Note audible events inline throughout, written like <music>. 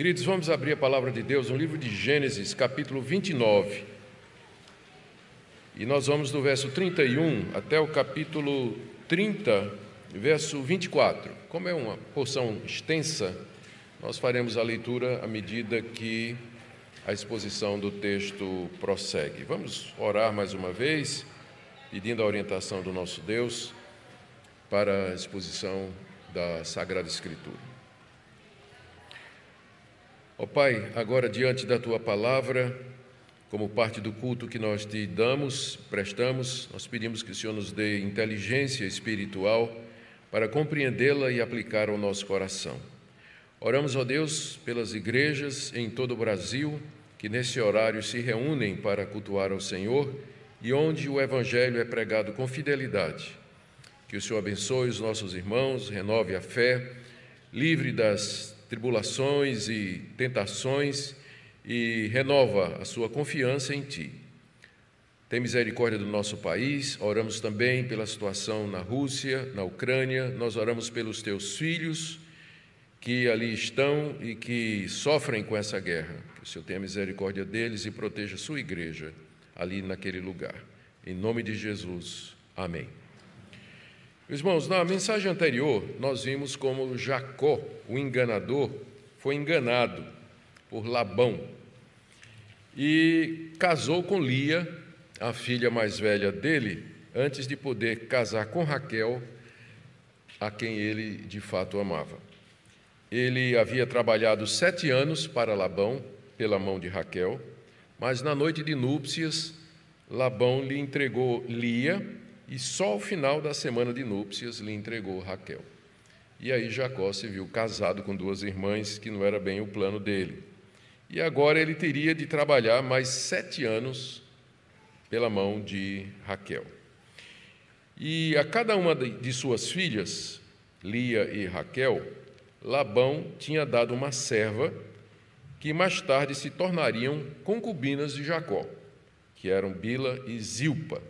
Queridos, vamos abrir a palavra de Deus no livro de Gênesis, capítulo 29. E nós vamos do verso 31 até o capítulo 30, verso 24. Como é uma porção extensa, nós faremos a leitura à medida que a exposição do texto prossegue. Vamos orar mais uma vez, pedindo a orientação do nosso Deus para a exposição da Sagrada Escritura. Ó Pai, agora diante da tua palavra, como parte do culto que nós te damos, prestamos, nós pedimos que o Senhor nos dê inteligência espiritual para compreendê-la e aplicar ao nosso coração. Oramos, ó Deus, pelas igrejas em todo o Brasil que nesse horário se reúnem para cultuar ao Senhor e onde o Evangelho é pregado com fidelidade. Que o Senhor abençoe os nossos irmãos, renove a fé, livre das tribulações e tentações e renova a sua confiança em Ti. Tem misericórdia do nosso país, oramos também pela situação na Rússia, na Ucrânia, nós oramos pelos Teus filhos que ali estão e que sofrem com essa guerra. Que o Senhor tenha misericórdia deles e proteja a sua igreja ali naquele lugar. Em nome de Jesus. Amém. Irmãos, na mensagem anterior, nós vimos como Jacó, o enganador, foi enganado por Labão e casou com Lia, a filha mais velha dele, antes de poder casar com Raquel, a quem ele de fato amava. Ele havia trabalhado sete anos para Labão, pela mão de Raquel, mas na noite de núpcias, Labão lhe entregou Lia e só ao final da semana de núpcias lhe entregou Raquel. E aí Jacó se viu casado com duas irmãs, que não era bem o plano dele. E agora ele teria de trabalhar mais sete anos pela mão de Raquel. E a cada uma de suas filhas, Lia e Raquel, Labão tinha dado uma serva que mais tarde se tornariam concubinas de Jacó, que eram Bila e Zilpa.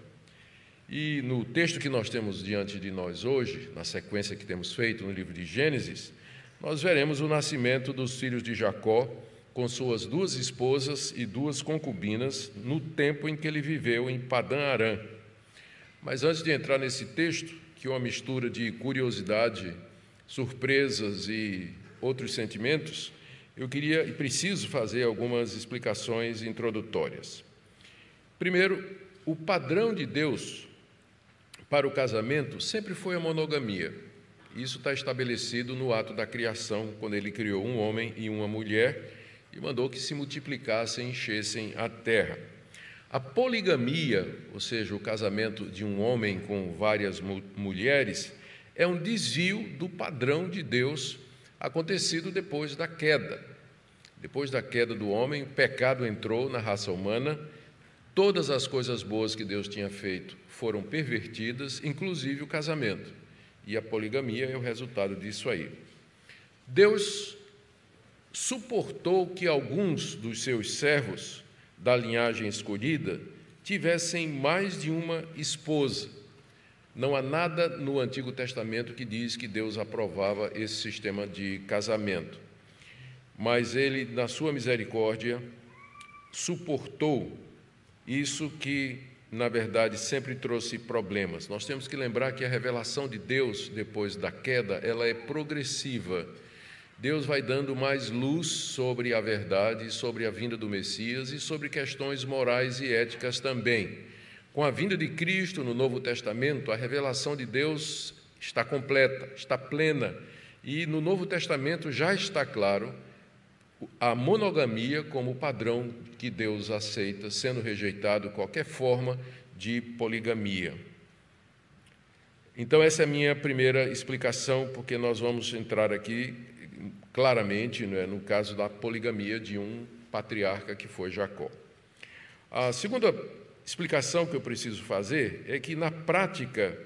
E no texto que nós temos diante de nós hoje, na sequência que temos feito no livro de Gênesis, nós veremos o nascimento dos filhos de Jacó com suas duas esposas e duas concubinas no tempo em que ele viveu em Padã Arã. Mas antes de entrar nesse texto, que é uma mistura de curiosidade, surpresas e outros sentimentos, eu queria e preciso fazer algumas explicações introdutórias. Primeiro, o padrão de Deus para o casamento sempre foi a monogamia. Isso está estabelecido no ato da criação, quando ele criou um homem e uma mulher e mandou que se multiplicassem e enchessem a terra. A poligamia, ou seja, o casamento de um homem com várias mu mulheres, é um desvio do padrão de Deus acontecido depois da queda. Depois da queda do homem, o pecado entrou na raça humana, todas as coisas boas que Deus tinha feito foram pervertidas, inclusive o casamento. E a poligamia é o resultado disso aí. Deus suportou que alguns dos seus servos da linhagem escolhida tivessem mais de uma esposa. Não há nada no Antigo Testamento que diz que Deus aprovava esse sistema de casamento. Mas ele, na sua misericórdia, suportou isso que na verdade, sempre trouxe problemas. Nós temos que lembrar que a revelação de Deus, depois da queda, ela é progressiva. Deus vai dando mais luz sobre a verdade, sobre a vinda do Messias e sobre questões morais e éticas também. Com a vinda de Cristo no Novo Testamento, a revelação de Deus está completa, está plena. E no Novo Testamento já está claro a monogamia como padrão que Deus aceita, sendo rejeitado qualquer forma de poligamia. Então, essa é a minha primeira explicação, porque nós vamos entrar aqui claramente é, no caso da poligamia de um patriarca que foi Jacó. A segunda explicação que eu preciso fazer é que, na prática,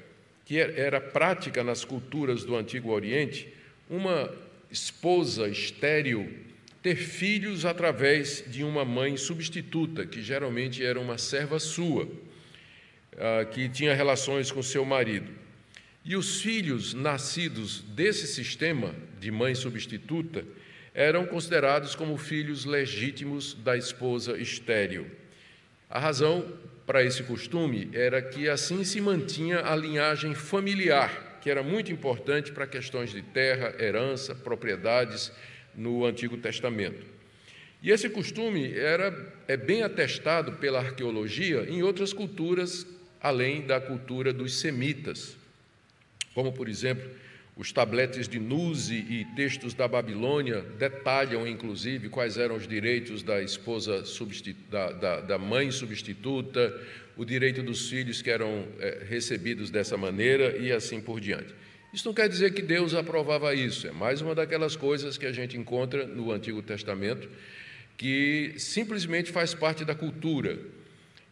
que era prática nas culturas do Antigo Oriente, uma esposa estéril ter filhos através de uma mãe substituta, que geralmente era uma serva sua, ah, que tinha relações com seu marido. E os filhos nascidos desse sistema de mãe substituta eram considerados como filhos legítimos da esposa estéril. A razão para esse costume era que assim se mantinha a linhagem familiar, que era muito importante para questões de terra, herança, propriedades no Antigo Testamento. E esse costume era é bem atestado pela arqueologia em outras culturas além da cultura dos semitas, como por exemplo os tabletes de Nuzi e textos da Babilônia detalham, inclusive, quais eram os direitos da esposa da, da, da, mãe substituta, o direito dos filhos que eram é, recebidos dessa maneira e assim por diante. Isso não quer dizer que Deus aprovava isso, é mais uma daquelas coisas que a gente encontra no Antigo Testamento, que simplesmente faz parte da cultura,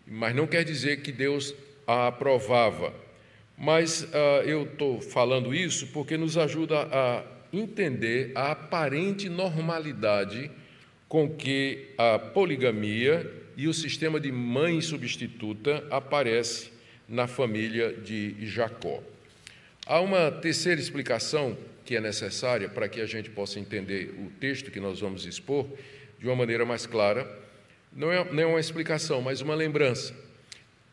mas não quer dizer que Deus a aprovava. Mas uh, eu estou falando isso porque nos ajuda a entender a aparente normalidade com que a poligamia e o sistema de mãe substituta aparece na família de Jacó. Há uma terceira explicação que é necessária para que a gente possa entender o texto que nós vamos expor de uma maneira mais clara. Não é, não é uma explicação, mas uma lembrança.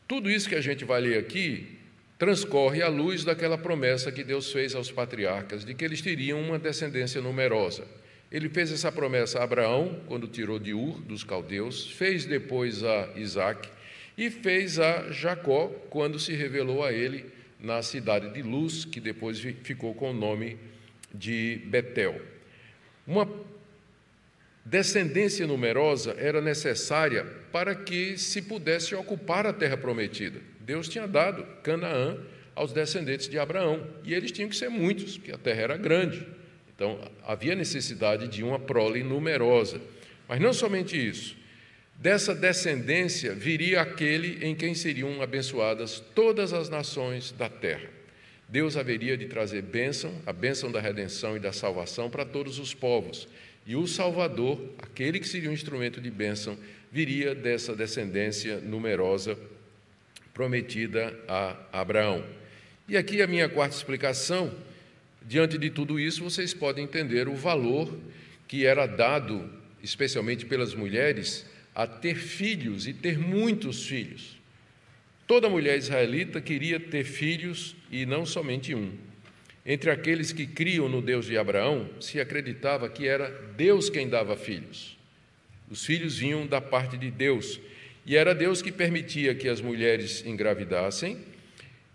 Tudo isso que a gente vai ler aqui transcorre à luz daquela promessa que Deus fez aos patriarcas de que eles teriam uma descendência numerosa. Ele fez essa promessa a Abraão, quando tirou de Ur, dos caldeus, fez depois a Isaac e fez a Jacó, quando se revelou a ele na cidade de Luz, que depois ficou com o nome de Betel. Uma descendência numerosa era necessária para que se pudesse ocupar a terra prometida. Deus tinha dado Canaã aos descendentes de Abraão, e eles tinham que ser muitos, porque a terra era grande. Então, havia necessidade de uma prole numerosa. Mas não somente isso. Dessa descendência viria aquele em quem seriam abençoadas todas as nações da terra. Deus haveria de trazer bênção, a bênção da redenção e da salvação para todos os povos. E o Salvador, aquele que seria um instrumento de bênção, viria dessa descendência numerosa prometida a Abraão. E aqui a minha quarta explicação. Diante de tudo isso, vocês podem entender o valor que era dado, especialmente pelas mulheres, a ter filhos e ter muitos filhos. Toda mulher israelita queria ter filhos e não somente um. Entre aqueles que criam no Deus de Abraão, se acreditava que era Deus quem dava filhos. Os filhos vinham da parte de Deus e era Deus que permitia que as mulheres engravidassem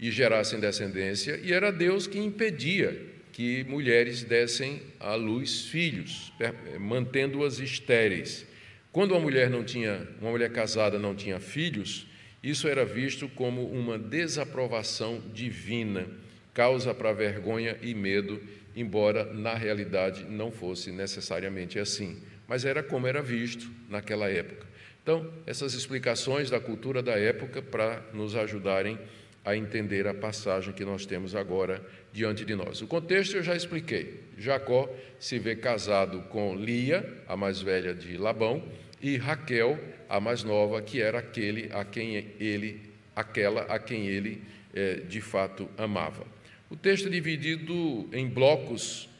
e gerassem descendência, e era Deus que impedia que mulheres dessem à luz filhos, mantendo-as estéreis. Quando uma mulher não tinha, uma mulher casada não tinha filhos, isso era visto como uma desaprovação divina, causa para vergonha e medo, embora na realidade não fosse necessariamente assim, mas era como era visto naquela época. Então, essas explicações da cultura da época para nos ajudarem a entender a passagem que nós temos agora diante de nós. O contexto eu já expliquei. Jacó se vê casado com Lia, a mais velha de Labão, e Raquel, a mais nova, que era aquele a quem ele, aquela a quem ele eh, de fato amava. O texto é dividido em blocos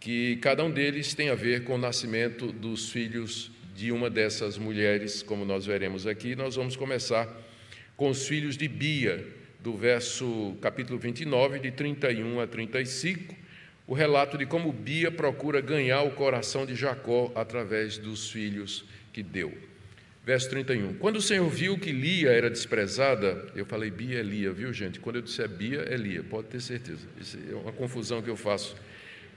que cada um deles tem a ver com o nascimento dos filhos de uma dessas mulheres, como nós veremos aqui. Nós vamos começar com os filhos de Bia, do verso capítulo 29, de 31 a 35, o relato de como Bia procura ganhar o coração de Jacó através dos filhos que deu. Verso 31. Quando o Senhor viu que Lia era desprezada, eu falei Bia é Lia, viu gente? Quando eu disser Bia é Lia, pode ter certeza. Isso é uma confusão que eu faço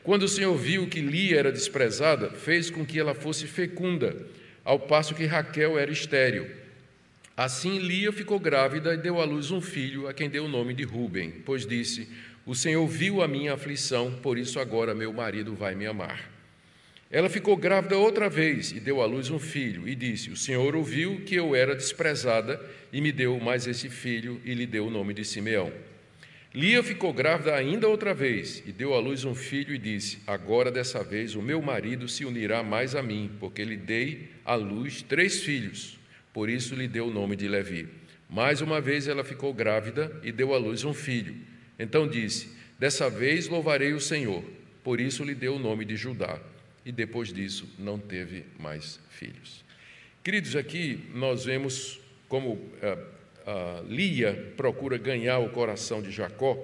quando o Senhor viu que Lia era desprezada, fez com que ela fosse fecunda, ao passo que Raquel era estéril. Assim Lia ficou grávida e deu à luz um filho, a quem deu o nome de Ruben, pois disse: O Senhor viu a minha aflição, por isso agora meu marido vai me amar. Ela ficou grávida outra vez e deu à luz um filho, e disse: O Senhor ouviu que eu era desprezada e me deu mais esse filho, e lhe deu o nome de Simeão. Lia ficou grávida ainda outra vez e deu à luz um filho e disse: Agora dessa vez o meu marido se unirá mais a mim, porque lhe dei à luz três filhos. Por isso lhe deu o nome de Levi. Mais uma vez ela ficou grávida e deu à luz um filho. Então disse: Dessa vez louvarei o Senhor. Por isso lhe deu o nome de Judá. E depois disso não teve mais filhos. Queridos, aqui nós vemos como ah, ah, Lia procura ganhar o coração de Jacó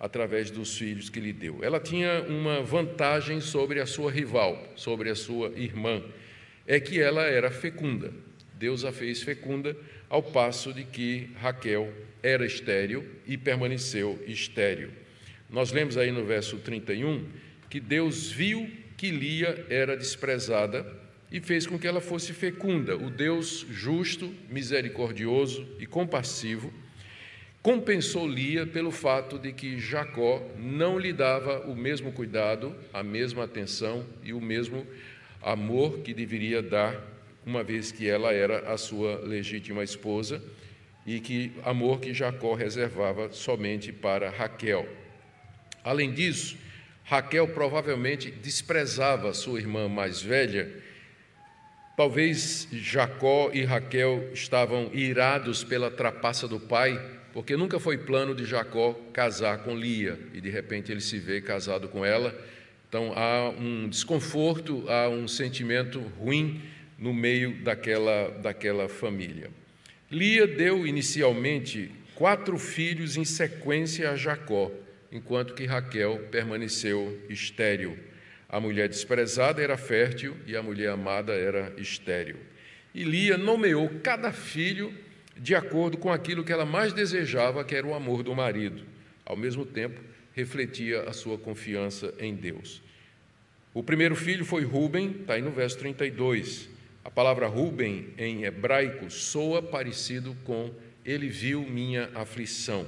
através dos filhos que lhe deu. Ela tinha uma vantagem sobre a sua rival, sobre a sua irmã, é que ela era fecunda. Deus a fez fecunda, ao passo de que Raquel era estéril e permaneceu estéril. Nós lemos aí no verso 31 que Deus viu que Lia era desprezada e fez com que ela fosse fecunda. O Deus justo, misericordioso e compassivo compensou Lia pelo fato de que Jacó não lhe dava o mesmo cuidado, a mesma atenção e o mesmo amor que deveria dar, uma vez que ela era a sua legítima esposa e que amor que Jacó reservava somente para Raquel. Além disso, Raquel provavelmente desprezava sua irmã mais velha. Talvez Jacó e Raquel estavam irados pela trapaça do pai, porque nunca foi plano de Jacó casar com Lia e de repente ele se vê casado com ela. Então há um desconforto, há um sentimento ruim no meio daquela, daquela família. Lia deu inicialmente quatro filhos em sequência a Jacó enquanto que Raquel permaneceu estéril. A mulher desprezada era fértil e a mulher amada era estéril. E Lia nomeou cada filho de acordo com aquilo que ela mais desejava, que era o amor do marido. Ao mesmo tempo, refletia a sua confiança em Deus. O primeiro filho foi Ruben, está aí no verso 32. A palavra Ruben em hebraico soa parecido com ele viu minha aflição.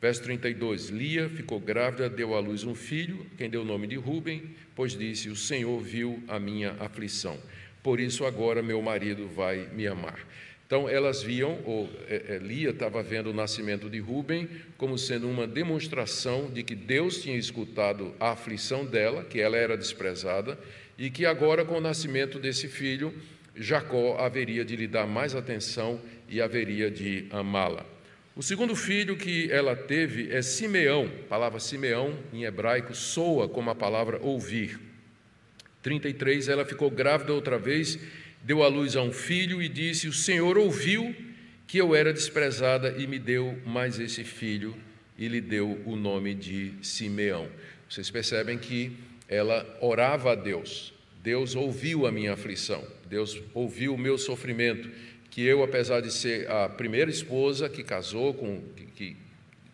Verso 32: Lia ficou grávida, deu à luz um filho, quem deu o nome de Ruben, pois disse: O Senhor viu a minha aflição, por isso agora meu marido vai me amar. Então elas viam, ou é, é, Lia estava vendo o nascimento de Ruben como sendo uma demonstração de que Deus tinha escutado a aflição dela, que ela era desprezada, e que agora, com o nascimento desse filho, Jacó haveria de lhe dar mais atenção e haveria de amá-la. O segundo filho que ela teve é Simeão. A palavra Simeão, em hebraico, soa como a palavra ouvir. 33, ela ficou grávida outra vez, deu à luz a um filho e disse: O Senhor ouviu que eu era desprezada e me deu mais esse filho, e lhe deu o nome de Simeão. Vocês percebem que ela orava a Deus. Deus ouviu a minha aflição, Deus ouviu o meu sofrimento que eu, apesar de ser a primeira esposa que casou com, que, que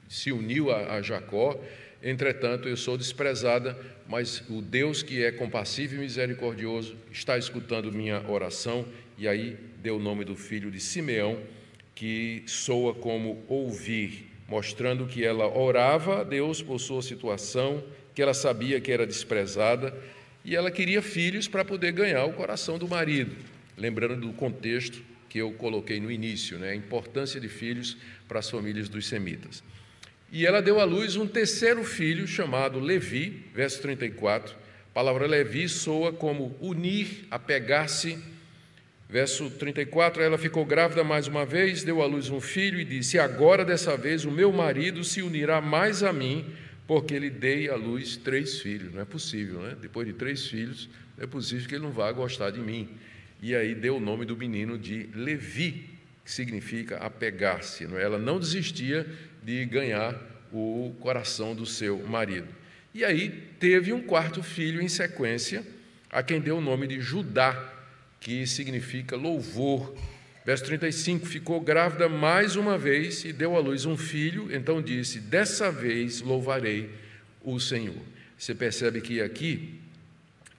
se uniu a, a Jacó, entretanto eu sou desprezada, mas o Deus que é compassivo e misericordioso está escutando minha oração, e aí deu o nome do filho de Simeão, que soa como ouvir, mostrando que ela orava a Deus por sua situação, que ela sabia que era desprezada, e ela queria filhos para poder ganhar o coração do marido. Lembrando do contexto que eu coloquei no início, né, a importância de filhos para as famílias dos semitas. E ela deu à luz um terceiro filho chamado Levi, verso 34. A palavra Levi soa como unir, apegar-se. Verso 34, ela ficou grávida mais uma vez, deu à luz um filho e disse: Agora dessa vez o meu marido se unirá mais a mim, porque lhe dei à luz três filhos. Não é possível, né? Depois de três filhos, é possível que ele não vá gostar de mim e aí deu o nome do menino de Levi, que significa apegar-se. É? Ela não desistia de ganhar o coração do seu marido. E aí teve um quarto filho em sequência, a quem deu o nome de Judá, que significa louvor. Verso 35: Ficou grávida mais uma vez e deu à luz um filho, então disse: Dessa vez louvarei o Senhor. Você percebe que aqui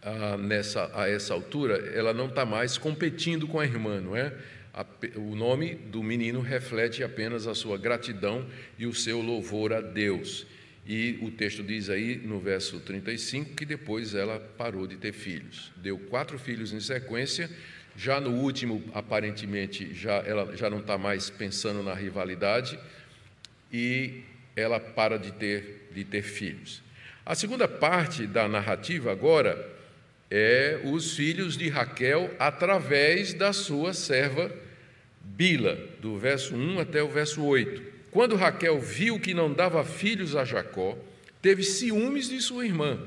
ah, nessa, a essa altura, ela não está mais competindo com a irmã, não é? A, o nome do menino reflete apenas a sua gratidão e o seu louvor a Deus. E o texto diz aí no verso 35 que depois ela parou de ter filhos. Deu quatro filhos em sequência. Já no último, aparentemente, já, ela já não está mais pensando na rivalidade e ela para de ter, de ter filhos. A segunda parte da narrativa agora é os filhos de Raquel através da sua serva Bila, do verso 1 até o verso 8. Quando Raquel viu que não dava filhos a Jacó, teve ciúmes de sua irmã.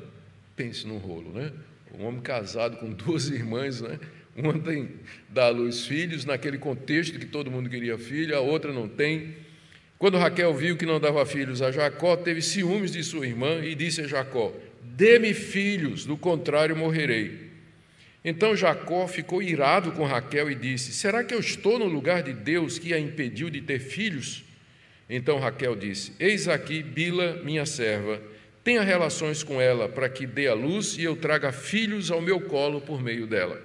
Pense no rolo, né? um homem casado com duas <laughs> irmãs, né? Uma tem dá à luz filhos, naquele contexto que todo mundo queria filho, a outra não tem. Quando Raquel viu que não dava filhos a Jacó, teve ciúmes de sua irmã e disse a Jacó: Dê-me filhos, do contrário morrerei. Então Jacó ficou irado com Raquel e disse: Será que eu estou no lugar de Deus que a impediu de ter filhos? Então Raquel disse: Eis aqui Bila, minha serva, tenha relações com ela para que dê a luz e eu traga filhos ao meu colo por meio dela.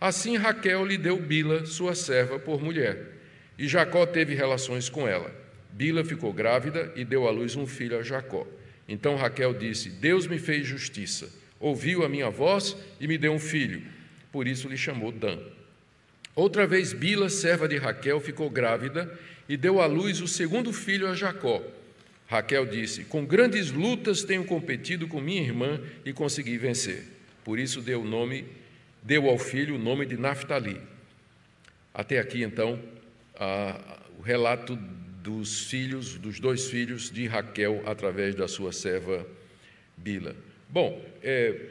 Assim Raquel lhe deu Bila, sua serva, por mulher, e Jacó teve relações com ela. Bila ficou grávida e deu à luz um filho a Jacó. Então Raquel disse: Deus me fez justiça, ouviu a minha voz e me deu um filho. Por isso lhe chamou Dan. Outra vez Bila, serva de Raquel, ficou grávida e deu à luz o segundo filho a Jacó. Raquel disse: Com grandes lutas tenho competido com minha irmã e consegui vencer. Por isso deu nome deu ao filho o nome de Naphtali. Até aqui, então, a, o relato dos filhos, dos dois filhos de Raquel, através da sua serva Bila. Bom, é,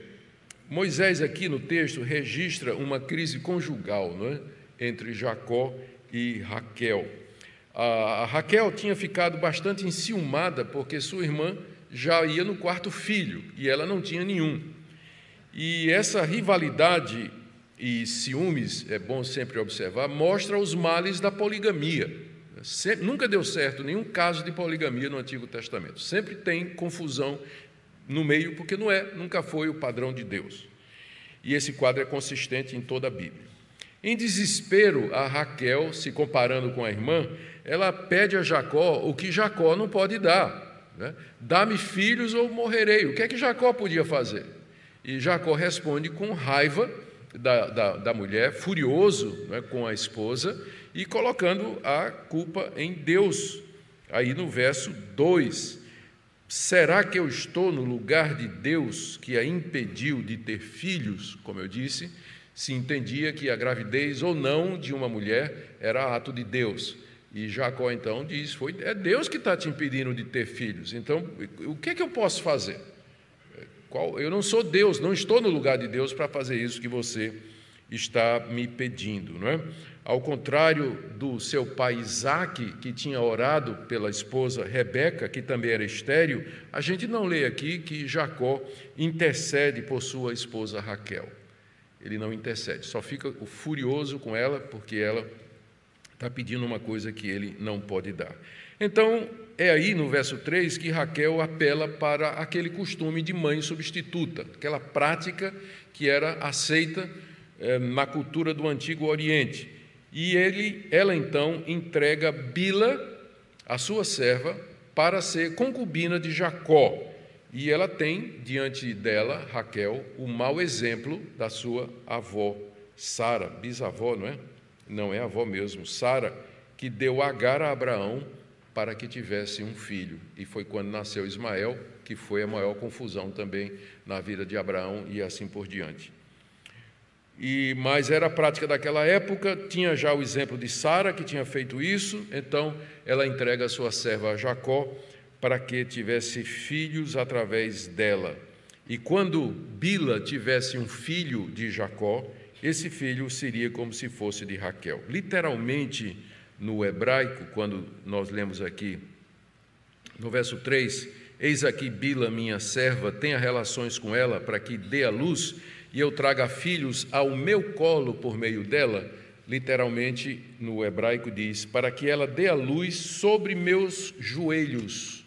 Moisés aqui no texto registra uma crise conjugal não é? entre Jacó e Raquel. A, Raquel tinha ficado bastante enciumada porque sua irmã já ia no quarto filho e ela não tinha nenhum. E essa rivalidade e ciúmes, é bom sempre observar, mostra os males da poligamia. Sempre, nunca deu certo nenhum caso de poligamia no Antigo Testamento. Sempre tem confusão no meio, porque não é, nunca foi o padrão de Deus. E esse quadro é consistente em toda a Bíblia. Em desespero, a Raquel, se comparando com a irmã, ela pede a Jacó o que Jacó não pode dar. Né? Dá-me filhos ou morrerei. O que é que Jacó podia fazer? E Jacó responde com raiva da, da, da mulher, furioso né, com a esposa e colocando a culpa em Deus. Aí no verso 2: Será que eu estou no lugar de Deus que a impediu de ter filhos? Como eu disse, se entendia que a gravidez ou não de uma mulher era ato de Deus. E Jacó então diz: foi, É Deus que está te impedindo de ter filhos. Então, o que, é que eu posso fazer? Qual, eu não sou Deus, não estou no lugar de Deus para fazer isso que você está me pedindo, não é? Ao contrário do seu pai Isaac, que tinha orado pela esposa Rebeca, que também era estéril, a gente não lê aqui que Jacó intercede por sua esposa Raquel. Ele não intercede, só fica furioso com ela porque ela está pedindo uma coisa que ele não pode dar. Então, é aí no verso 3 que Raquel apela para aquele costume de mãe substituta, aquela prática que era aceita eh, na cultura do Antigo Oriente. E ele, ela então entrega Bila, a sua serva, para ser concubina de Jacó. E ela tem diante dela, Raquel, o mau exemplo da sua avó Sara, bisavó, não é? Não é avó mesmo, Sara, que deu Agar a Abraão para que tivesse um filho. E foi quando nasceu Ismael que foi a maior confusão também na vida de Abraão e assim por diante. E mas era a prática daquela época, tinha já o exemplo de Sara que tinha feito isso, então ela entrega a sua serva a Jacó para que tivesse filhos através dela. E quando Bila tivesse um filho de Jacó, esse filho seria como se fosse de Raquel. Literalmente, no hebraico, quando nós lemos aqui no verso 3: Eis aqui Bila, minha serva, tenha relações com ela para que dê a luz e eu traga filhos ao meu colo por meio dela. Literalmente, no hebraico diz: para que ela dê a luz sobre meus joelhos,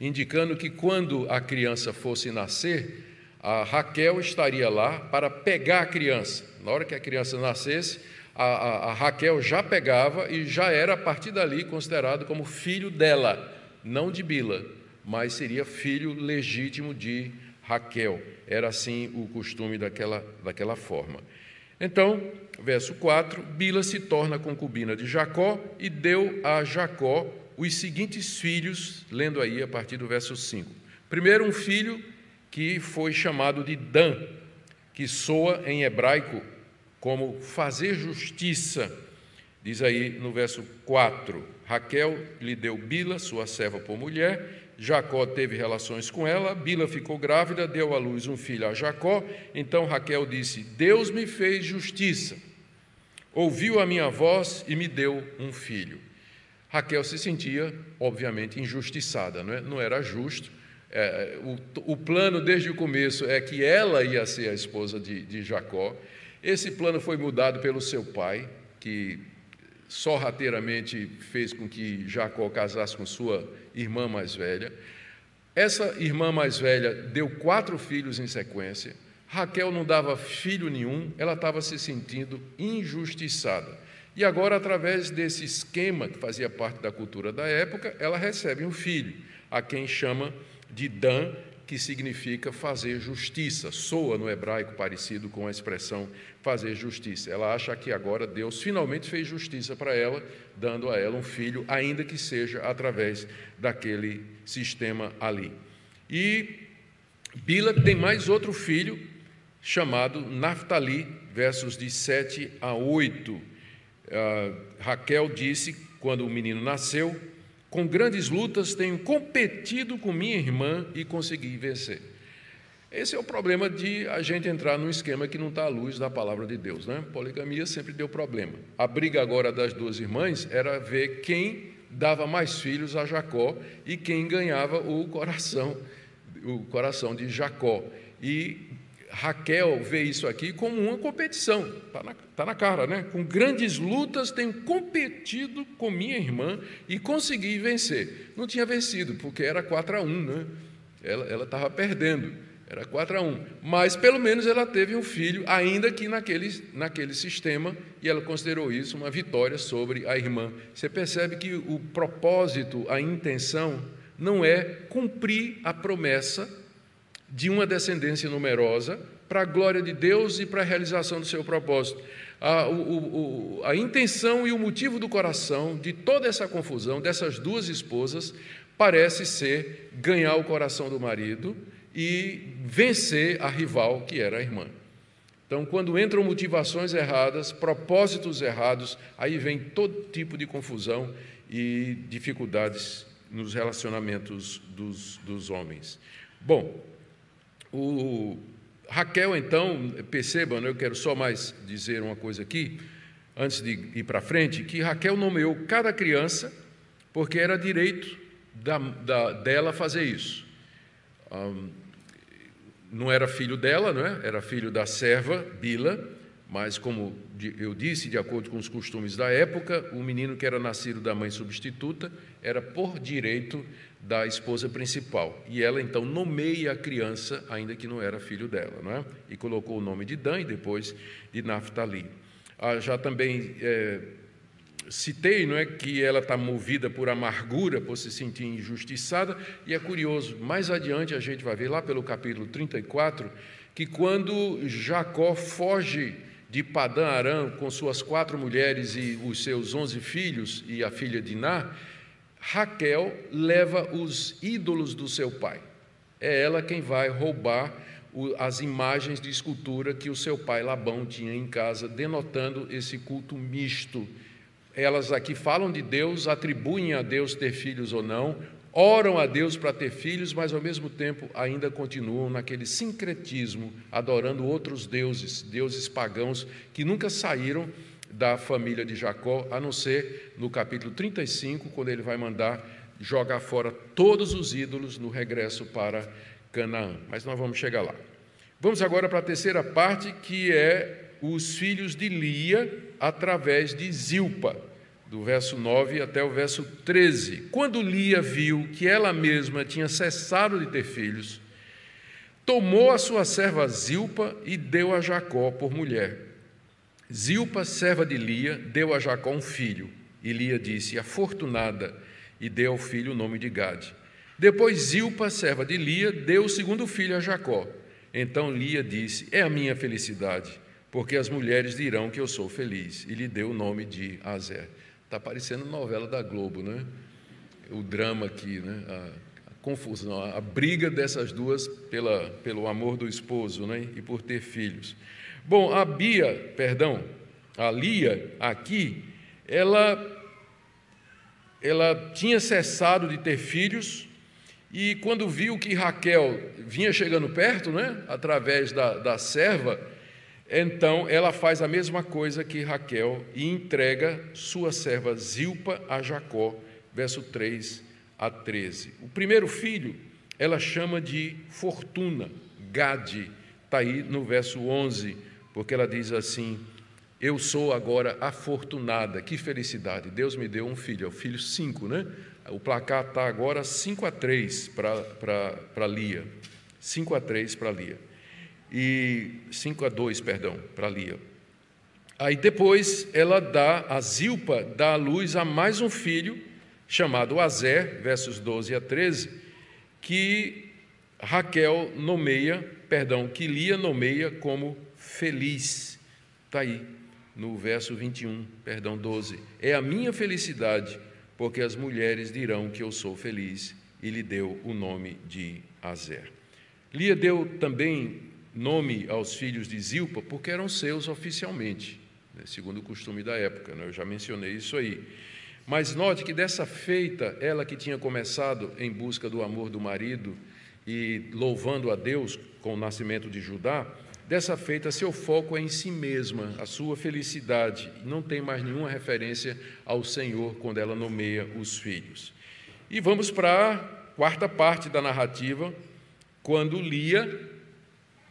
indicando que quando a criança fosse nascer, a Raquel estaria lá para pegar a criança. Na hora que a criança nascesse, a, a, a Raquel já pegava e já era a partir dali considerado como filho dela, não de Bila, mas seria filho legítimo de Raquel. Era assim o costume daquela, daquela forma. Então, verso 4: Bila se torna concubina de Jacó e deu a Jacó os seguintes filhos, lendo aí a partir do verso 5. Primeiro, um filho que foi chamado de Dan, que soa em hebraico como fazer justiça. Diz aí no verso 4: Raquel lhe deu Bila, sua serva, por mulher, Jacó teve relações com ela, Bila ficou grávida, deu à luz um filho a Jacó. Então Raquel disse: Deus me fez justiça, ouviu a minha voz e me deu um filho. Raquel se sentia, obviamente, injustiçada, não, é? não era justo. É, o, o, plano desde o começo é que ela ia ser a esposa de, de Jacó. Esse plano foi mudado pelo seu pai, que sorrateiramente fez com que Jacó casasse com sua irmã mais velha. Essa irmã mais velha deu quatro filhos em sequência. Raquel não dava filho nenhum, ela estava se sentindo injustiçada. E agora, através desse esquema que fazia parte da cultura da época, ela recebe um filho, a quem chama de Dan, que significa fazer justiça. Soa no hebraico parecido com a expressão fazer justiça. Ela acha que agora Deus finalmente fez justiça para ela, dando a ela um filho, ainda que seja através daquele sistema ali. E Bila tem mais outro filho, chamado Naftali, versos de 7 a 8. Uh, ah, Raquel disse, quando o menino nasceu, com grandes lutas tenho competido com minha irmã e consegui vencer. Esse é o problema de a gente entrar num esquema que não está à luz da palavra de Deus. Né? Poligamia sempre deu problema. A briga agora das duas irmãs era ver quem dava mais filhos a Jacó e quem ganhava o coração, o coração de Jacó. E Raquel vê isso aqui como uma competição, está na, tá na cara, né? Com grandes lutas tenho competido com minha irmã e consegui vencer. Não tinha vencido, porque era 4 a 1, né? Ela estava perdendo, era 4 a 1. Mas pelo menos ela teve um filho, ainda que naquele, naquele sistema, e ela considerou isso uma vitória sobre a irmã. Você percebe que o propósito, a intenção, não é cumprir a promessa de uma descendência numerosa para a glória de Deus e para a realização do seu propósito. A, o, o, a intenção e o motivo do coração de toda essa confusão dessas duas esposas parece ser ganhar o coração do marido e vencer a rival que era a irmã. Então, quando entram motivações erradas, propósitos errados, aí vem todo tipo de confusão e dificuldades nos relacionamentos dos, dos homens. Bom, o Raquel, então, percebam, né, eu quero só mais dizer uma coisa aqui, antes de ir para frente, que Raquel nomeou cada criança porque era direito da, da, dela fazer isso. Um, não era filho dela, não é? era filho da serva Bila, mas como eu disse, de acordo com os costumes da época, o menino que era nascido da mãe substituta era por direito da esposa principal. E ela então nomeia a criança, ainda que não era filho dela, não é? E colocou o nome de Dan e depois de Naphtali. Ah, já também é, citei, não é, que ela está movida por amargura, por se sentir injustiçada, e é curioso, mais adiante a gente vai ver lá pelo capítulo 34, que quando Jacó foge de Padã Arã com suas quatro mulheres e os seus onze filhos e a filha de Ná, Raquel leva os ídolos do seu pai. É ela quem vai roubar as imagens de escultura que o seu pai Labão tinha em casa, denotando esse culto misto. Elas aqui falam de Deus, atribuem a Deus ter filhos ou não, oram a Deus para ter filhos, mas ao mesmo tempo ainda continuam naquele sincretismo, adorando outros deuses, deuses pagãos que nunca saíram da família de Jacó, a não ser no capítulo 35, quando ele vai mandar jogar fora todos os ídolos no regresso para Canaã. Mas nós vamos chegar lá. Vamos agora para a terceira parte, que é os filhos de Lia através de Zilpa, do verso 9 até o verso 13. Quando Lia viu que ela mesma tinha cessado de ter filhos, tomou a sua serva Zilpa e deu a Jacó por mulher. Zilpa, serva de Lia, deu a Jacó um filho, e Lia disse: Afortunada, e deu ao filho o nome de Gade. Depois Zilpa, serva de Lia, deu o segundo filho a Jacó. Então Lia disse: É a minha felicidade, porque as mulheres dirão que eu sou feliz. E lhe deu o nome de Azer. Está parecendo novela da Globo, né? O drama aqui, né? A, a confusão, a, a briga dessas duas pela, pelo amor do esposo, né? E por ter filhos. Bom, a Bia, perdão, a Lia aqui, ela ela tinha cessado de ter filhos E quando viu que Raquel vinha chegando perto, né, através da, da serva, então ela faz a mesma coisa que Raquel e entrega sua serva Zilpa a Jacó, verso 3 a 13. O primeiro filho ela chama de fortuna, Gade, está aí no verso 11, porque ela diz assim: Eu sou agora afortunada, que felicidade, Deus me deu um filho, é o filho 5, né? O placar está agora 5 a 3 para Lia. 5 a 3 para Lia. E 5 a 2, perdão, para Lia. Aí depois ela dá, a Zilpa dá à luz a mais um filho, chamado Azer, versos 12 a 13, que Raquel nomeia, perdão, que Lia nomeia como feliz. Está aí, no verso 21, perdão, 12. É a minha felicidade porque as mulheres dirão que eu sou feliz, e lhe deu o nome de Azer. Lia deu também nome aos filhos de Zilpa, porque eram seus oficialmente, né, segundo o costume da época, né, eu já mencionei isso aí. Mas note que dessa feita, ela que tinha começado em busca do amor do marido e louvando a Deus com o nascimento de Judá, Dessa feita, seu foco é em si mesma, a sua felicidade, não tem mais nenhuma referência ao Senhor quando ela nomeia os filhos. E vamos para a quarta parte da narrativa, quando Lia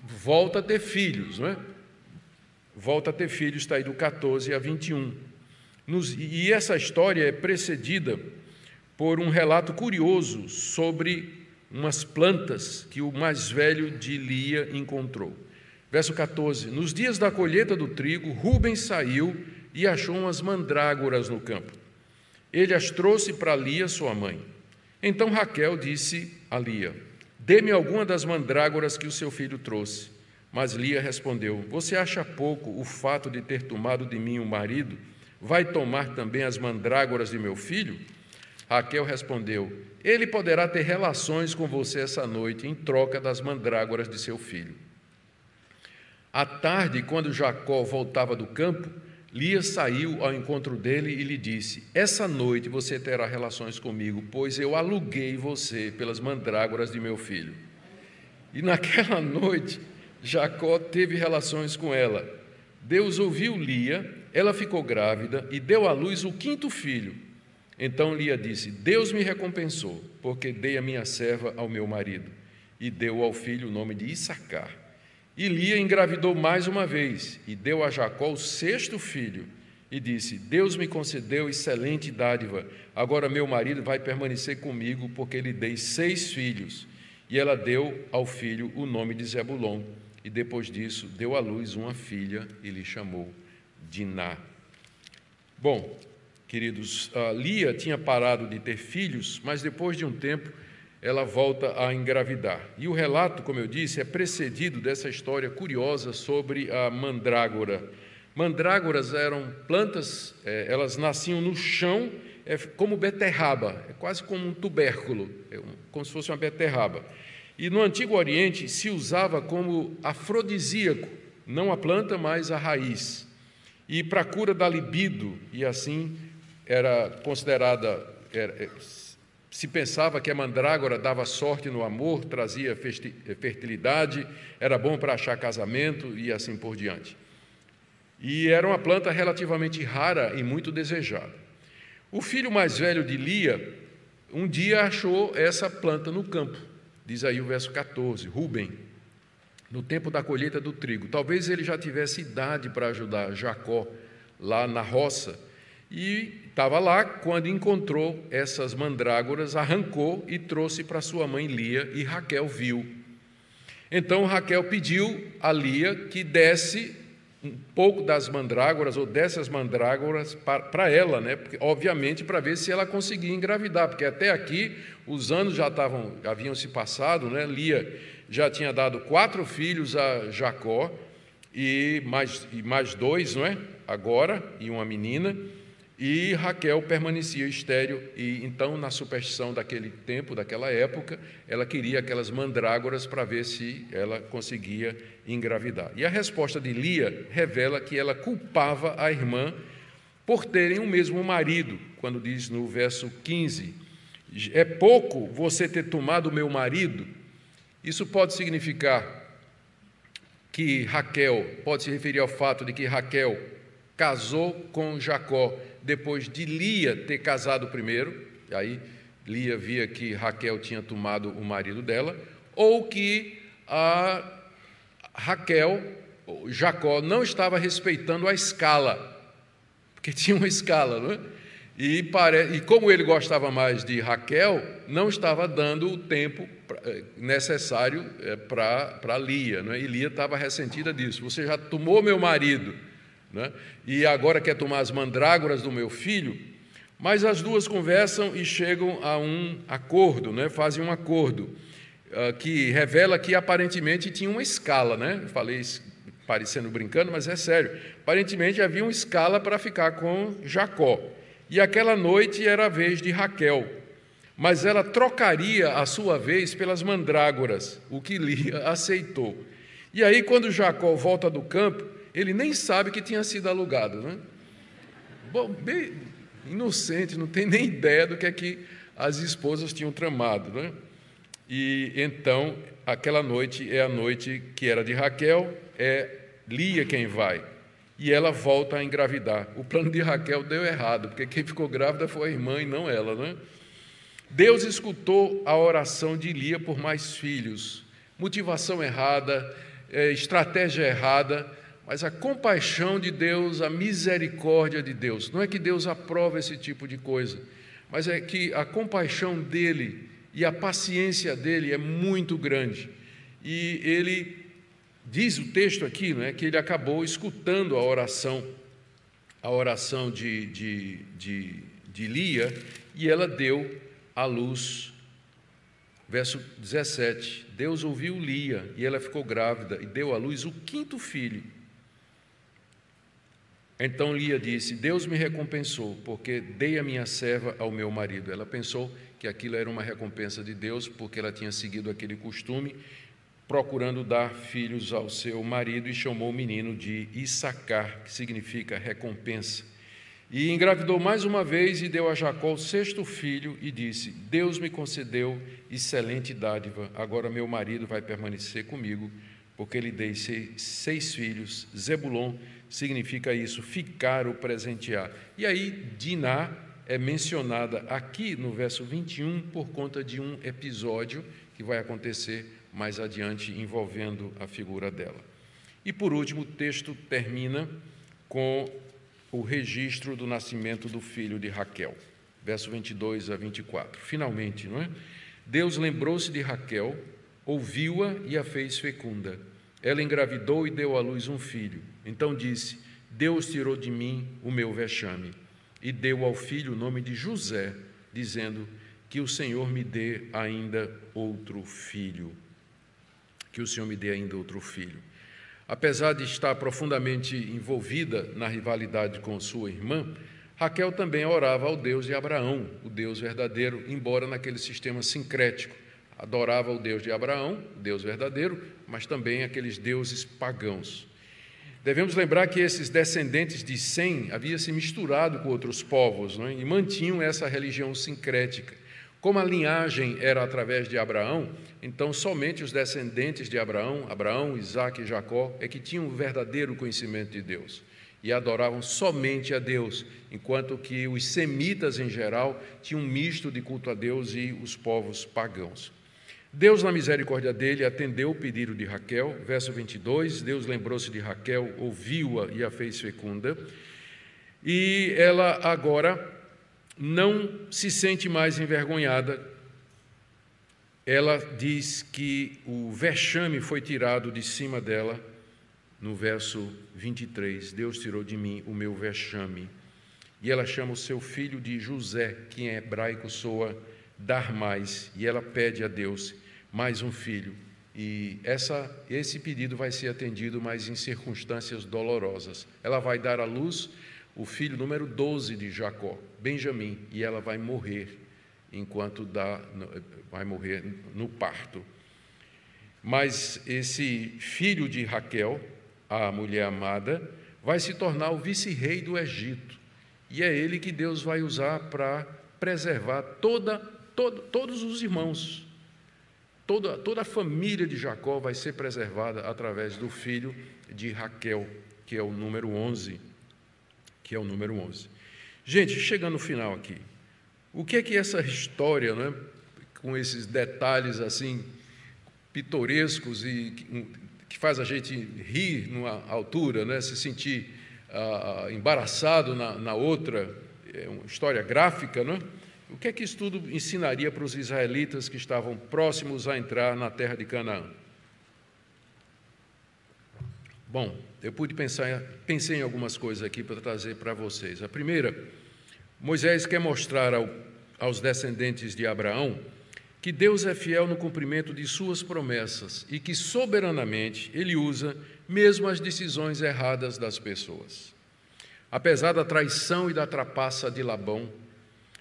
volta a ter filhos, não é? Volta a ter filhos, está aí do 14 a 21. Nos, e essa história é precedida por um relato curioso sobre umas plantas que o mais velho de Lia encontrou. Verso 14: Nos dias da colheita do trigo, Rubens saiu e achou umas mandrágoras no campo. Ele as trouxe para Lia, sua mãe. Então Raquel disse a Lia: Dê-me alguma das mandrágoras que o seu filho trouxe. Mas Lia respondeu: Você acha pouco o fato de ter tomado de mim um marido? Vai tomar também as mandrágoras de meu filho? Raquel respondeu: Ele poderá ter relações com você essa noite em troca das mandrágoras de seu filho. À tarde, quando Jacó voltava do campo, Lia saiu ao encontro dele e lhe disse: Essa noite você terá relações comigo, pois eu aluguei você pelas mandrágoras de meu filho. E naquela <laughs> noite, Jacó teve relações com ela. Deus ouviu Lia, ela ficou grávida e deu à luz o quinto filho. Então Lia disse: Deus me recompensou, porque dei a minha serva ao meu marido. E deu ao filho o nome de Issacar. E Lia engravidou mais uma vez e deu a Jacó o sexto filho. E disse: Deus me concedeu excelente dádiva. Agora meu marido vai permanecer comigo, porque lhe dei seis filhos. E ela deu ao filho o nome de Zebulon. E depois disso, deu à luz uma filha e lhe chamou Diná. Bom, queridos, Lia tinha parado de ter filhos, mas depois de um tempo ela volta a engravidar. E o relato, como eu disse, é precedido dessa história curiosa sobre a mandrágora. Mandrágoras eram plantas, é, elas nasciam no chão, é como beterraba, é quase como um tubérculo, é como se fosse uma beterraba. E no Antigo Oriente se usava como afrodisíaco, não a planta, mas a raiz. E para cura da libido, e assim era considerada, era, se pensava que a mandrágora dava sorte no amor, trazia fertilidade, era bom para achar casamento e assim por diante. E era uma planta relativamente rara e muito desejada. O filho mais velho de Lia, um dia achou essa planta no campo, diz aí o verso 14, Rubem, no tempo da colheita do trigo. Talvez ele já tivesse idade para ajudar Jacó lá na roça, e estava lá quando encontrou essas mandrágoras, arrancou e trouxe para sua mãe Lia, e Raquel viu. Então Raquel pediu a Lia que desse um pouco das mandrágoras ou dessas mandrágoras para ela, né? Porque, obviamente para ver se ela conseguia engravidar, porque até aqui os anos já estavam haviam se passado, né? Lia já tinha dado quatro filhos a Jacó e mais e mais dois, não é? Agora e uma menina. E Raquel permanecia estéril, e então, na superstição daquele tempo, daquela época, ela queria aquelas mandrágoras para ver se ela conseguia engravidar. E a resposta de Lia revela que ela culpava a irmã por terem o mesmo marido, quando diz no verso 15: é pouco você ter tomado meu marido? Isso pode significar que Raquel, pode se referir ao fato de que Raquel casou com Jacó depois de Lia ter casado primeiro, e aí Lia via que Raquel tinha tomado o marido dela, ou que a Raquel, Jacó, não estava respeitando a escala, porque <laughs> tinha uma escala, não é? E, pare... e como ele gostava mais de Raquel, não estava dando o tempo eh, necessário eh, para Lia. Não é? E Lia estava ressentida disso. Você já tomou meu marido né? e agora quer tomar as mandrágoras do meu filho? Mas as duas conversam e chegam a um acordo, né? fazem um acordo, uh, que revela que aparentemente tinha uma escala. Né? Eu falei parecendo brincando, mas é sério. Aparentemente havia uma escala para ficar com Jacó. E aquela noite era a vez de Raquel, mas ela trocaria a sua vez pelas mandrágoras, o que Lia <laughs> aceitou. E aí, quando Jacó volta do campo, ele nem sabe que tinha sido alugado. Né? Bom, bem inocente, não tem nem ideia do que é que as esposas tinham tramado. Né? E então, aquela noite é a noite que era de Raquel, é Lia quem vai e ela volta a engravidar. O plano de Raquel deu errado, porque quem ficou grávida foi a irmã e não ela, né? Deus escutou a oração de Lia por mais filhos. Motivação errada, é, estratégia errada, mas a compaixão de Deus, a misericórdia de Deus. Não é que Deus aprova esse tipo de coisa, mas é que a compaixão dele e a paciência dele é muito grande. E ele Diz o texto aqui né, que ele acabou escutando a oração, a oração de, de, de, de Lia, e ela deu à luz. Verso 17: Deus ouviu Lia e ela ficou grávida e deu à luz o quinto filho. Então Lia disse: Deus me recompensou, porque dei a minha serva ao meu marido. Ela pensou que aquilo era uma recompensa de Deus, porque ela tinha seguido aquele costume procurando dar filhos ao seu marido, e chamou o menino de Issacar, que significa recompensa. E engravidou mais uma vez e deu a Jacó o sexto filho e disse: Deus me concedeu excelente dádiva, agora meu marido vai permanecer comigo, porque lhe dei seis, filhos. Zebulon significa isso, ficar ou presentear. E aí, Diná é mencionada aqui no verso 21 por conta de um episódio que vai acontecer mais adiante envolvendo a figura dela. E por último, o texto termina com o registro do nascimento do filho de Raquel, verso 22 a 24. Finalmente, não é? Deus lembrou-se de Raquel, ouviu-a e a fez fecunda. Ela engravidou e deu à luz um filho. Então disse: Deus tirou de mim o meu vexame e deu ao filho o nome de José, dizendo: Que o Senhor me dê ainda outro filho que o Senhor me dê ainda outro filho. Apesar de estar profundamente envolvida na rivalidade com sua irmã, Raquel também orava ao Deus de Abraão, o Deus verdadeiro, embora naquele sistema sincrético. Adorava o Deus de Abraão, Deus verdadeiro, mas também aqueles deuses pagãos. Devemos lembrar que esses descendentes de Sem haviam se misturado com outros povos é? e mantinham essa religião sincrética. Como a linhagem era através de Abraão, então somente os descendentes de Abraão, Abraão, Isaac e Jacó, é que tinham o verdadeiro conhecimento de Deus e adoravam somente a Deus, enquanto que os semitas em geral tinham um misto de culto a Deus e os povos pagãos. Deus, na misericórdia dele, atendeu o pedido de Raquel, verso 22. Deus lembrou-se de Raquel, ouviu-a e a fez fecunda. E ela agora não se sente mais envergonhada. Ela diz que o vexame foi tirado de cima dela, no verso 23. Deus tirou de mim o meu vexame. E ela chama o seu filho de José, que em hebraico soa dar mais, e ela pede a Deus mais um filho. E essa, esse pedido vai ser atendido, mas em circunstâncias dolorosas. Ela vai dar à luz o filho número 12 de Jacó, Benjamim, e ela vai morrer enquanto dá, vai morrer no parto. Mas esse filho de Raquel, a mulher amada, vai se tornar o vice-rei do Egito. E é ele que Deus vai usar para preservar toda todo, todos os irmãos, toda, toda a família de Jacó vai ser preservada através do filho de Raquel, que é o número 11. Que é o número 11. Gente, chegando no final aqui, o que é que essa história, né, com esses detalhes assim pitorescos e que faz a gente rir numa altura, né, se sentir ah, embaraçado na, na outra, é uma história gráfica, né? O que é que isso tudo ensinaria para os israelitas que estavam próximos a entrar na terra de Canaã? Bom, eu pude pensar, pensei em algumas coisas aqui para trazer para vocês. A primeira, Moisés quer mostrar ao, aos descendentes de Abraão que Deus é fiel no cumprimento de suas promessas e que soberanamente ele usa mesmo as decisões erradas das pessoas. Apesar da traição e da trapaça de Labão,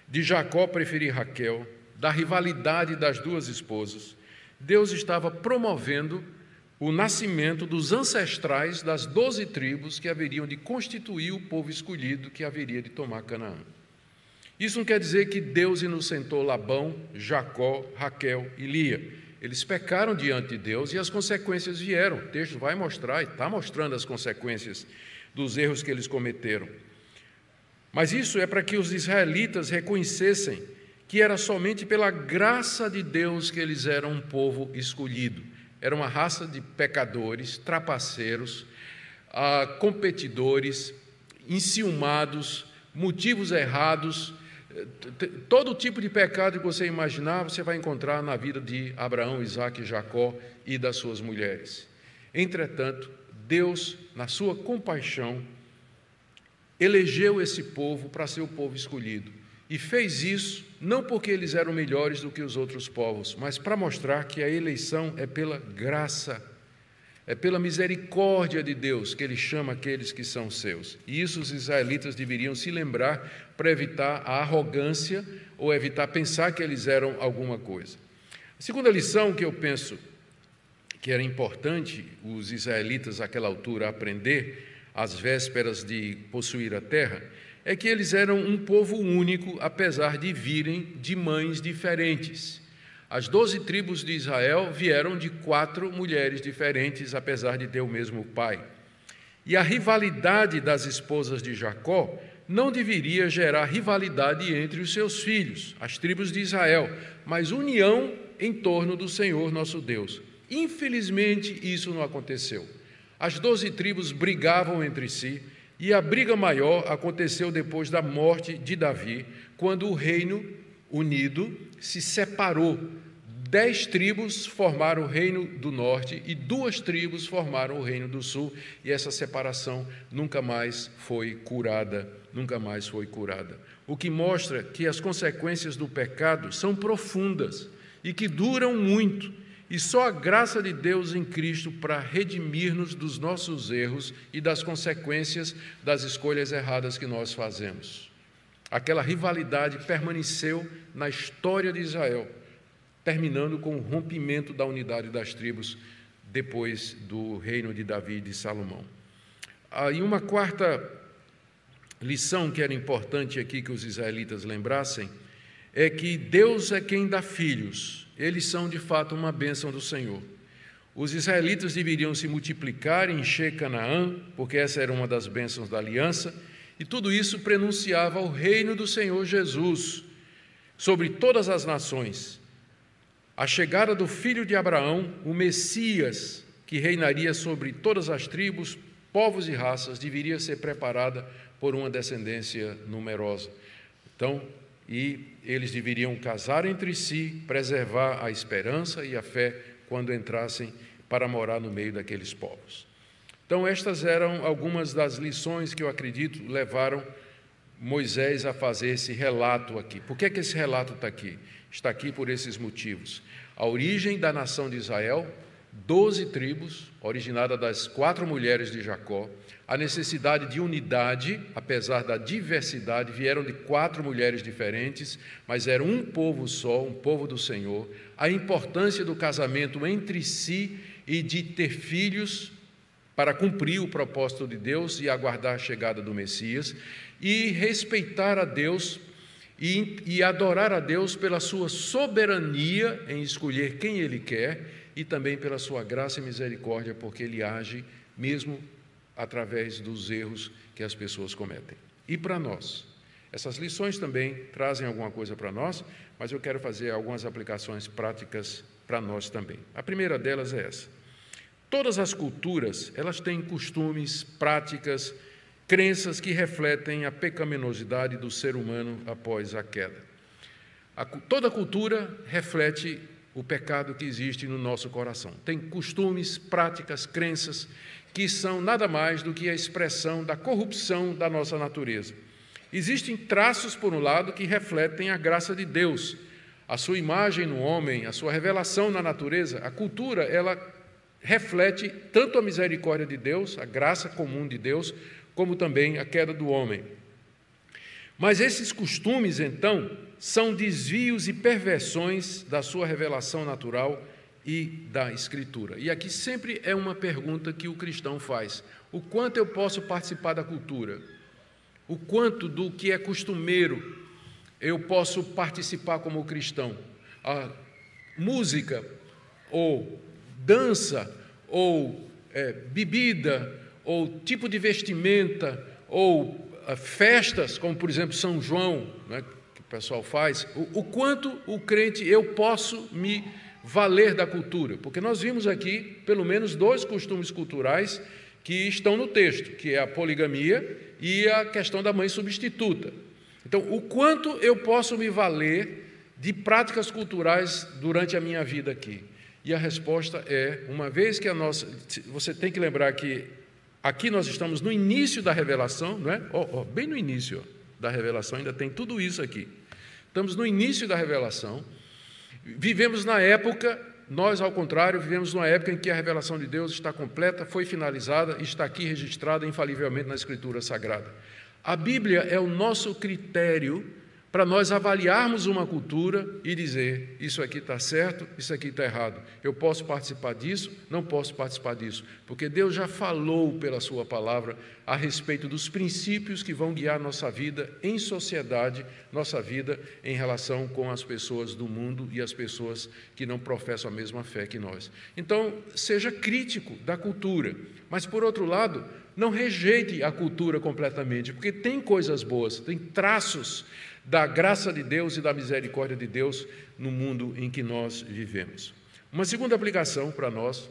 de Jacó preferir Raquel, da rivalidade das duas esposas, Deus estava promovendo o nascimento dos ancestrais das doze tribos que haveriam de constituir o povo escolhido que haveria de tomar Canaã. Isso não quer dizer que Deus inocentou Labão, Jacó, Raquel e Lia. Eles pecaram diante de Deus e as consequências vieram. O texto vai mostrar, e está mostrando as consequências dos erros que eles cometeram. Mas isso é para que os israelitas reconhecessem que era somente pela graça de Deus que eles eram um povo escolhido. Era uma raça de pecadores, trapaceiros, ah, competidores, enciumados, motivos errados, Todo tipo de pecado que você imaginar, você vai encontrar na vida de Abraão, Isaac, Jacó e das suas mulheres. Entretanto, Deus, na sua compaixão, elegeu esse povo para ser o povo escolhido. E fez isso não porque eles eram melhores do que os outros povos, mas para mostrar que a eleição é pela graça é pela misericórdia de Deus que ele chama aqueles que são seus. E isso os israelitas deveriam se lembrar para evitar a arrogância ou evitar pensar que eles eram alguma coisa. A segunda lição que eu penso que era importante os israelitas àquela altura aprender, às vésperas de possuir a terra, é que eles eram um povo único, apesar de virem de mães diferentes. As doze tribos de Israel vieram de quatro mulheres diferentes, apesar de ter o mesmo pai. E a rivalidade das esposas de Jacó não deveria gerar rivalidade entre os seus filhos, as tribos de Israel, mas união em torno do Senhor nosso Deus. Infelizmente, isso não aconteceu. As doze tribos brigavam entre si, e a briga maior aconteceu depois da morte de Davi, quando o reino unido se separou. Dez tribos formaram o reino do norte e duas tribos formaram o reino do sul, e essa separação nunca mais foi curada, nunca mais foi curada. O que mostra que as consequências do pecado são profundas e que duram muito, e só a graça de Deus em Cristo para redimir-nos dos nossos erros e das consequências das escolhas erradas que nós fazemos. Aquela rivalidade permaneceu na história de Israel, terminando com o rompimento da unidade das tribos depois do reino de Davi e de Salomão. Ah, e uma quarta lição que era importante aqui que os israelitas lembrassem é que Deus é quem dá filhos, eles são de fato uma bênção do Senhor. Os israelitas deveriam se multiplicar encher Canaã, porque essa era uma das bênçãos da aliança, e tudo isso prenunciava o reino do Senhor Jesus sobre todas as nações. A chegada do filho de Abraão, o Messias, que reinaria sobre todas as tribos, povos e raças, deveria ser preparada por uma descendência numerosa. Então, e eles deveriam casar entre si, preservar a esperança e a fé quando entrassem para morar no meio daqueles povos. Então, estas eram algumas das lições que eu acredito levaram Moisés a fazer esse relato aqui. Por que, é que esse relato está aqui? Está aqui por esses motivos. A origem da nação de Israel, doze tribos, originada das quatro mulheres de Jacó, a necessidade de unidade, apesar da diversidade, vieram de quatro mulheres diferentes, mas era um povo só, um povo do Senhor, a importância do casamento entre si e de ter filhos para cumprir o propósito de Deus e aguardar a chegada do Messias, e respeitar a Deus e, e adorar a Deus pela sua soberania em escolher quem Ele quer e também pela sua graça e misericórdia, porque Ele age mesmo através dos erros que as pessoas cometem. E para nós? Essas lições também trazem alguma coisa para nós, mas eu quero fazer algumas aplicações práticas para nós também. A primeira delas é essa. Todas as culturas, elas têm costumes, práticas, crenças que refletem a pecaminosidade do ser humano após a queda. A, toda cultura reflete o pecado que existe no nosso coração. Tem costumes, práticas, crenças que são nada mais do que a expressão da corrupção da nossa natureza. Existem traços, por um lado, que refletem a graça de Deus, a sua imagem no homem, a sua revelação na natureza. A cultura, ela reflete tanto a misericórdia de Deus, a graça comum de Deus, como também a queda do homem. Mas esses costumes, então, são desvios e perversões da sua revelação natural e da Escritura. E aqui sempre é uma pergunta que o cristão faz: o quanto eu posso participar da cultura? O quanto do que é costumeiro eu posso participar como cristão? A música, ou dança, ou é, bebida, ou tipo de vestimenta, ou festas, como por exemplo São João, né, que o pessoal faz, o, o quanto o crente eu posso me valer da cultura, porque nós vimos aqui pelo menos dois costumes culturais que estão no texto, que é a poligamia e a questão da mãe substituta. Então, o quanto eu posso me valer de práticas culturais durante a minha vida aqui? E a resposta é, uma vez que a nossa, você tem que lembrar que Aqui nós estamos no início da revelação, não é? Oh, oh, bem no início da revelação, ainda tem tudo isso aqui. Estamos no início da revelação. Vivemos na época, nós ao contrário, vivemos numa época em que a revelação de Deus está completa, foi finalizada está aqui registrada infalivelmente na Escritura Sagrada. A Bíblia é o nosso critério para nós avaliarmos uma cultura e dizer: isso aqui está certo, isso aqui está errado. Eu posso participar disso, não posso participar disso, porque Deus já falou pela Sua palavra a respeito dos princípios que vão guiar nossa vida em sociedade, nossa vida em relação com as pessoas do mundo e as pessoas que não professam a mesma fé que nós. Então, seja crítico da cultura, mas por outro lado, não rejeite a cultura completamente, porque tem coisas boas, tem traços da graça de Deus e da misericórdia de Deus no mundo em que nós vivemos. Uma segunda aplicação para nós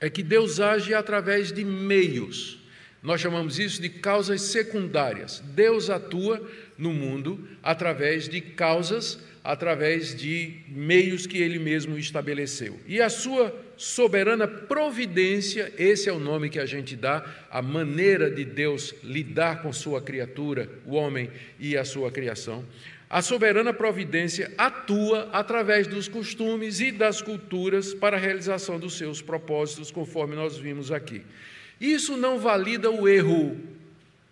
é que Deus age através de meios. Nós chamamos isso de causas secundárias. Deus atua no mundo através de causas, através de meios que ele mesmo estabeleceu. E a sua soberana providência, esse é o nome que a gente dá, a maneira de Deus lidar com sua criatura, o homem e a sua criação. A soberana providência atua através dos costumes e das culturas para a realização dos seus propósitos, conforme nós vimos aqui. Isso não valida o erro,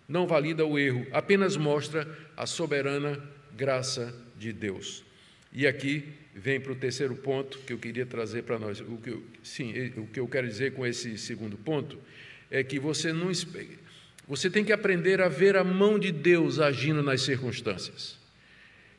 não valida o erro, apenas mostra a soberana graça de Deus. E aqui vem para o terceiro ponto que eu queria trazer para nós. O que eu, sim, o que eu quero dizer com esse segundo ponto é que você não você tem que aprender a ver a mão de Deus agindo nas circunstâncias.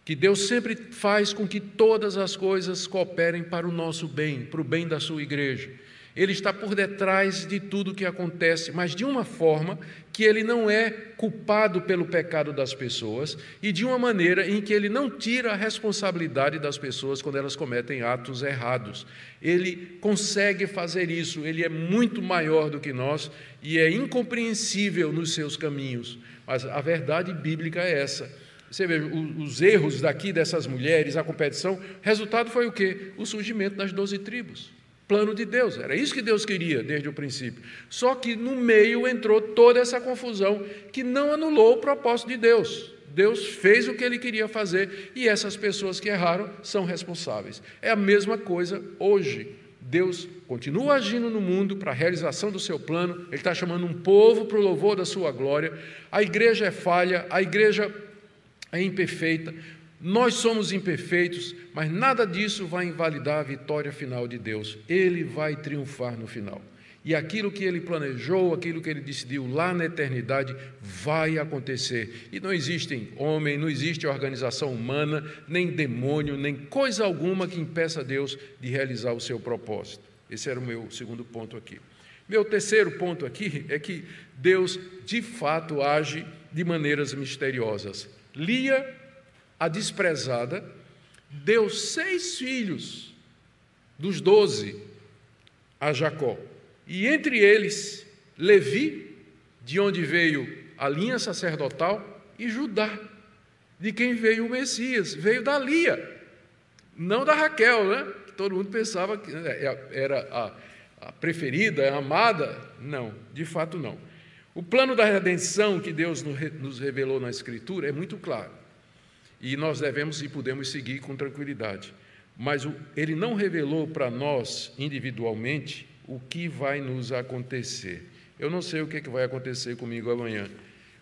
Que Deus sempre faz com que todas as coisas cooperem para o nosso bem, para o bem da sua igreja. Ele está por detrás de tudo que acontece, mas de uma forma que ele não é culpado pelo pecado das pessoas e de uma maneira em que ele não tira a responsabilidade das pessoas quando elas cometem atos errados. Ele consegue fazer isso, ele é muito maior do que nós e é incompreensível nos seus caminhos. Mas a verdade bíblica é essa. Você vê os erros daqui dessas mulheres, a competição, resultado foi o quê? O surgimento das doze tribos plano de Deus. Era isso que Deus queria desde o princípio. Só que no meio entrou toda essa confusão que não anulou o propósito de Deus. Deus fez o que ele queria fazer e essas pessoas que erraram são responsáveis. É a mesma coisa hoje. Deus continua agindo no mundo para a realização do seu plano, Ele está chamando um povo para o louvor da sua glória. A igreja é falha, a igreja é imperfeita, nós somos imperfeitos, mas nada disso vai invalidar a vitória final de Deus. Ele vai triunfar no final. E aquilo que ele planejou, aquilo que ele decidiu lá na eternidade, vai acontecer. E não existe homem, não existe organização humana, nem demônio, nem coisa alguma que impeça Deus de realizar o seu propósito. Esse era o meu segundo ponto aqui. Meu terceiro ponto aqui é que Deus, de fato, age de maneiras misteriosas. Lia, a desprezada, deu seis filhos dos doze a Jacó. E entre eles, Levi, de onde veio a linha sacerdotal, e Judá, de quem veio o Messias, veio da Lia, não da Raquel, né? Todo mundo pensava que é, era a, a preferida, a amada. Não, de fato não. O plano da redenção que Deus nos revelou na Escritura é muito claro. E nós devemos e podemos seguir com tranquilidade. Mas ele não revelou para nós individualmente o que vai nos acontecer. Eu não sei o que, é que vai acontecer comigo amanhã.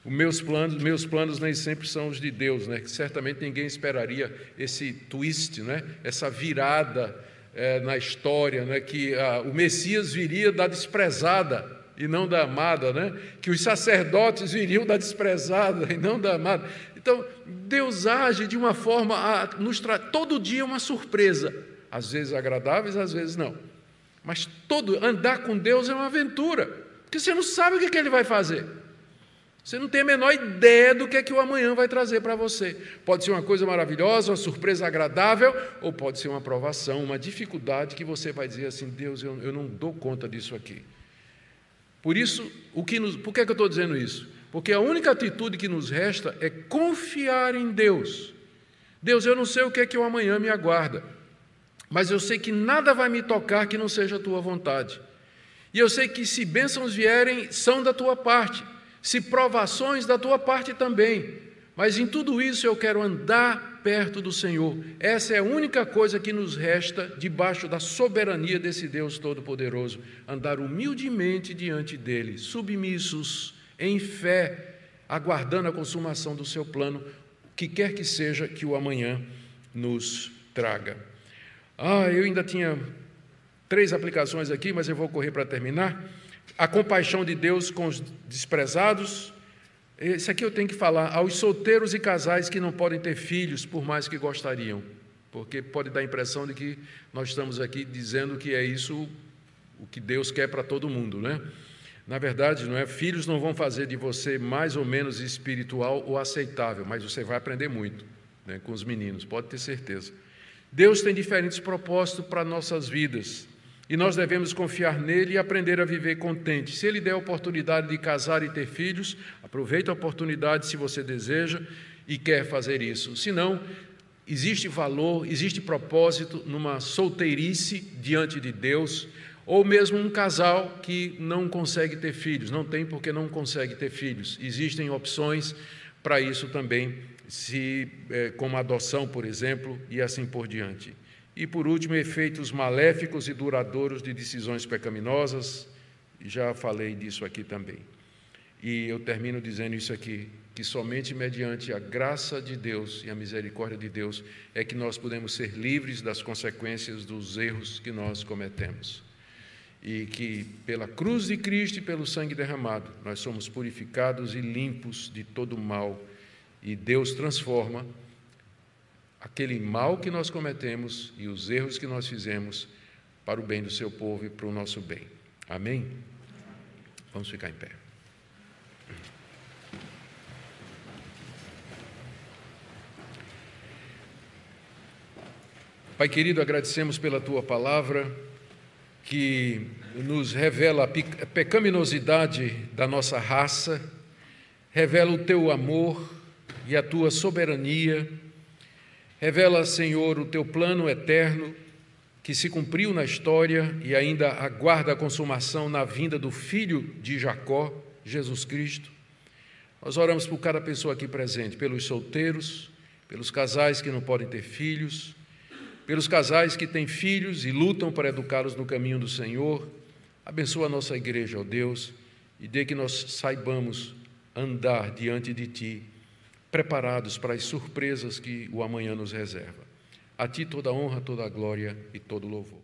Os meus planos, meus planos nem sempre são os de Deus, né? Certamente ninguém esperaria esse twist, né? Essa virada é, na história, né? Que a, o Messias viria da desprezada e não da amada, né? Que os sacerdotes viriam da desprezada e não da amada. Então Deus age de uma forma a nos tra... todo dia uma surpresa, às vezes agradáveis, às vezes não. Mas todo andar com Deus é uma aventura, porque você não sabe o que, que Ele vai fazer. Você não tem a menor ideia do que é que o amanhã vai trazer para você. Pode ser uma coisa maravilhosa, uma surpresa agradável, ou pode ser uma provação, uma dificuldade que você vai dizer assim: Deus, eu, eu não dou conta disso aqui. Por isso, o que nos, por que, é que eu estou dizendo isso? Porque a única atitude que nos resta é confiar em Deus. Deus, eu não sei o que é que o amanhã me aguarda mas eu sei que nada vai me tocar que não seja a tua vontade. E eu sei que se bênçãos vierem, são da tua parte, se provações da tua parte também. Mas em tudo isso eu quero andar perto do Senhor. Essa é a única coisa que nos resta debaixo da soberania desse Deus Todo-Poderoso. Andar humildemente diante dele, submissos, em fé, aguardando a consumação do seu plano, que quer que seja que o amanhã nos traga. Ah, eu ainda tinha três aplicações aqui, mas eu vou correr para terminar. A compaixão de Deus com os desprezados. Esse aqui eu tenho que falar aos solteiros e casais que não podem ter filhos, por mais que gostariam, porque pode dar a impressão de que nós estamos aqui dizendo que é isso o que Deus quer para todo mundo, né? Na verdade, não é? Filhos não vão fazer de você mais ou menos espiritual ou aceitável, mas você vai aprender muito né, com os meninos, pode ter certeza. Deus tem diferentes propósitos para nossas vidas e nós devemos confiar nele e aprender a viver contente. Se ele der a oportunidade de casar e ter filhos, aproveite a oportunidade se você deseja e quer fazer isso. Se não, existe valor, existe propósito numa solteirice diante de Deus, ou mesmo um casal que não consegue ter filhos, não tem porque não consegue ter filhos. Existem opções para isso também se, é, como adoção, por exemplo, e assim por diante. E, por último, efeitos maléficos e duradouros de decisões pecaminosas, já falei disso aqui também. E eu termino dizendo isso aqui, que somente mediante a graça de Deus e a misericórdia de Deus é que nós podemos ser livres das consequências dos erros que nós cometemos. E que pela cruz de Cristo e pelo sangue derramado, nós somos purificados e limpos de todo mal e Deus transforma aquele mal que nós cometemos e os erros que nós fizemos para o bem do seu povo e para o nosso bem. Amém? Vamos ficar em pé. Pai querido, agradecemos pela tua palavra que nos revela a pecaminosidade da nossa raça, revela o teu amor e a tua soberania. Revela, Senhor, o teu plano eterno que se cumpriu na história e ainda aguarda a consumação na vinda do filho de Jacó, Jesus Cristo. Nós oramos por cada pessoa aqui presente, pelos solteiros, pelos casais que não podem ter filhos, pelos casais que têm filhos e lutam para educá-los no caminho do Senhor. Abençoa a nossa igreja, ó Deus, e dê que nós saibamos andar diante de Ti preparados para as surpresas que o amanhã nos reserva. A Ti toda a honra, toda a glória e todo louvor.